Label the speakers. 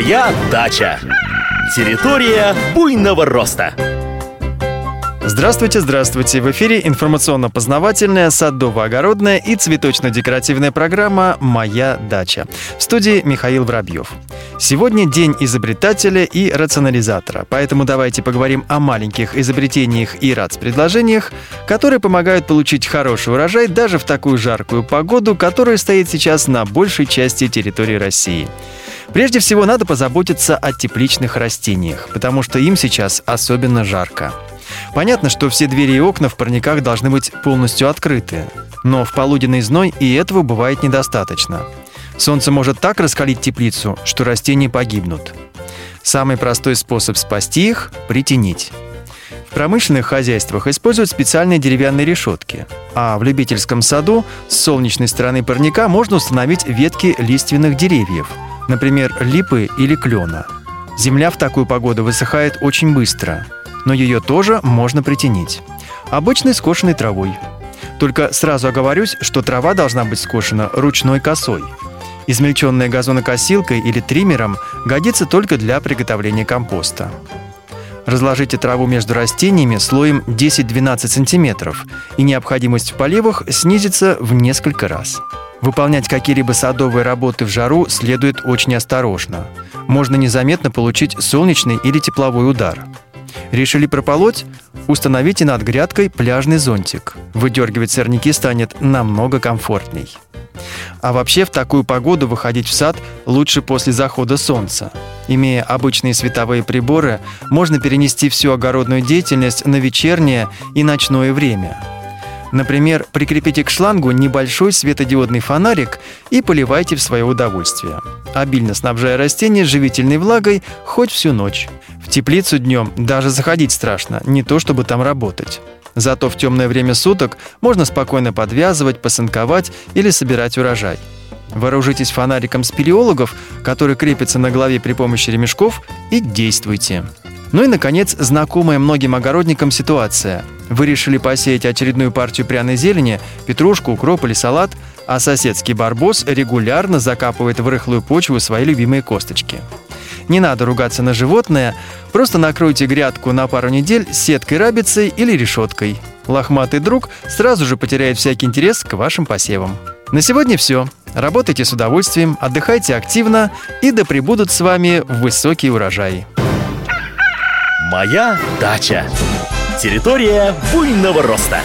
Speaker 1: Моя дача. Территория буйного роста.
Speaker 2: Здравствуйте, здравствуйте! В эфире информационно-познавательная, садово-огородная и цветочно-декоративная программа «Моя дача». В студии Михаил Воробьев. Сегодня день изобретателя и рационализатора, поэтому давайте поговорим о маленьких изобретениях и РАЦ-предложениях, которые помогают получить хороший урожай даже в такую жаркую погоду, которая стоит сейчас на большей части территории России. Прежде всего, надо позаботиться о тепличных растениях, потому что им сейчас особенно жарко. Понятно, что все двери и окна в парниках должны быть полностью открыты. Но в полуденный зной и этого бывает недостаточно. Солнце может так раскалить теплицу, что растения погибнут. Самый простой способ спасти их – притенить. В промышленных хозяйствах используют специальные деревянные решетки, а в любительском саду с солнечной стороны парника можно установить ветки лиственных деревьев, например, липы или клена. Земля в такую погоду высыхает очень быстро – но ее тоже можно притенить. Обычной скошенной травой. Только сразу оговорюсь, что трава должна быть скошена ручной косой. Измельченная газонокосилкой или триммером годится только для приготовления компоста. Разложите траву между растениями слоем 10-12 см, и необходимость в поливах снизится в несколько раз. Выполнять какие-либо садовые работы в жару следует очень осторожно. Можно незаметно получить солнечный или тепловой удар – Решили прополоть? Установите над грядкой пляжный зонтик. Выдергивать сорняки станет намного комфортней. А вообще в такую погоду выходить в сад лучше после захода солнца. Имея обычные световые приборы, можно перенести всю огородную деятельность на вечернее и ночное время. Например, прикрепите к шлангу небольшой светодиодный фонарик и поливайте в свое удовольствие, обильно снабжая растения живительной влагой хоть всю ночь теплицу днем даже заходить страшно, не то чтобы там работать. Зато в темное время суток можно спокойно подвязывать, посынковать или собирать урожай. Вооружитесь фонариком спелеологов, который крепится на голове при помощи ремешков, и действуйте. Ну и, наконец, знакомая многим огородникам ситуация. Вы решили посеять очередную партию пряной зелени, петрушку, укроп или салат, а соседский барбос регулярно закапывает в рыхлую почву свои любимые косточки. Не надо ругаться на животное, просто накройте грядку на пару недель сеткой рабицей или решеткой. Лохматый друг сразу же потеряет всякий интерес к вашим посевам. На сегодня все. Работайте с удовольствием, отдыхайте активно и да пребудут с вами высокие урожаи.
Speaker 1: Моя дача. Территория буйного роста.